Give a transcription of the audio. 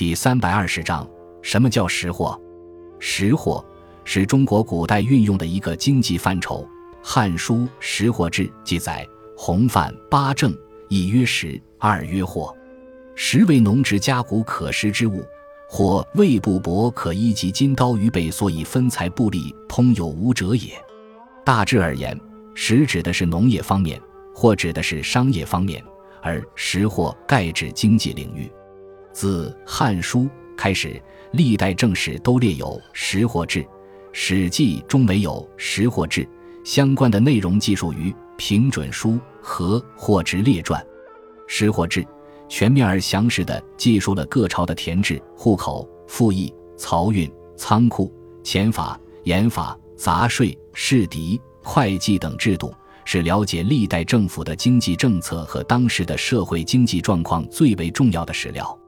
第三百二十章，什么叫识货？识货是中国古代运用的一个经济范畴。《汉书·识货志》记载：“洪范八正，一曰识，二曰货。识为农职家谷可食之物，货谓布帛可衣及金刀鱼贝，所以分财布利，通有无者也。”大致而言，识指的是农业方面，或指的是商业方面，而识货概指经济领域。自《汉书》开始，历代正史都列有识货志，《史记》中没有识货志，相关的内容记述于《平准书》和《货殖列传》。识货志全面而详实地记述了各朝的田制、户口、赋役、漕运、仓库、钱法、盐法、杂税、市敌、会计等制度，是了解历代政府的经济政策和当时的社会经济状况最为重要的史料。